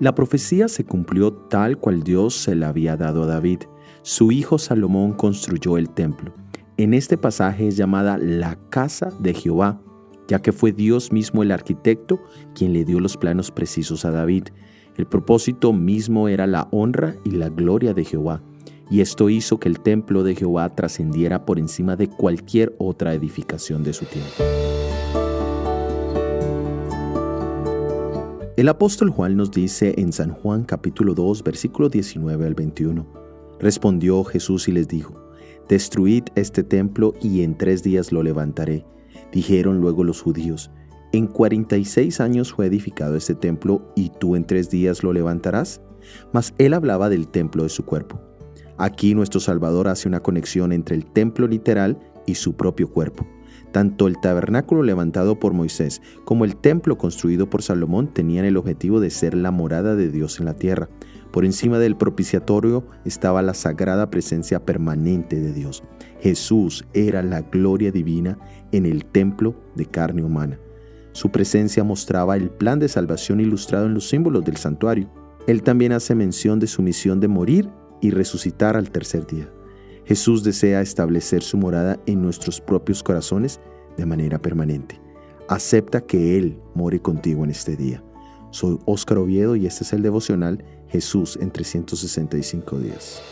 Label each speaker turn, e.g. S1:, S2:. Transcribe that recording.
S1: La profecía se cumplió tal cual Dios se la había dado a David. Su hijo Salomón construyó el templo. En este pasaje es llamada la casa de Jehová, ya que fue Dios mismo el arquitecto quien le dio los planos precisos a David. El propósito mismo era la honra y la gloria de Jehová, y esto hizo que el templo de Jehová trascendiera por encima de cualquier otra edificación de su tiempo. El apóstol Juan nos dice en San Juan capítulo 2 versículo 19 al 21, respondió Jesús y les dijo, Destruid este templo y en tres días lo levantaré. Dijeron luego los judíos, en 46 años fue edificado este templo y tú en tres días lo levantarás. Mas él hablaba del templo de su cuerpo. Aquí nuestro Salvador hace una conexión entre el templo literal y su propio cuerpo. Tanto el tabernáculo levantado por Moisés como el templo construido por Salomón tenían el objetivo de ser la morada de Dios en la tierra. Por encima del propiciatorio estaba la sagrada presencia permanente de Dios. Jesús era la gloria divina en el templo de carne humana. Su presencia mostraba el plan de salvación ilustrado en los símbolos del santuario. Él también hace mención de su misión de morir y resucitar al tercer día. Jesús desea establecer su morada en nuestros propios corazones de manera permanente. Acepta que Él more contigo en este día. Soy Óscar Oviedo y este es el devocional Jesús en 365 días.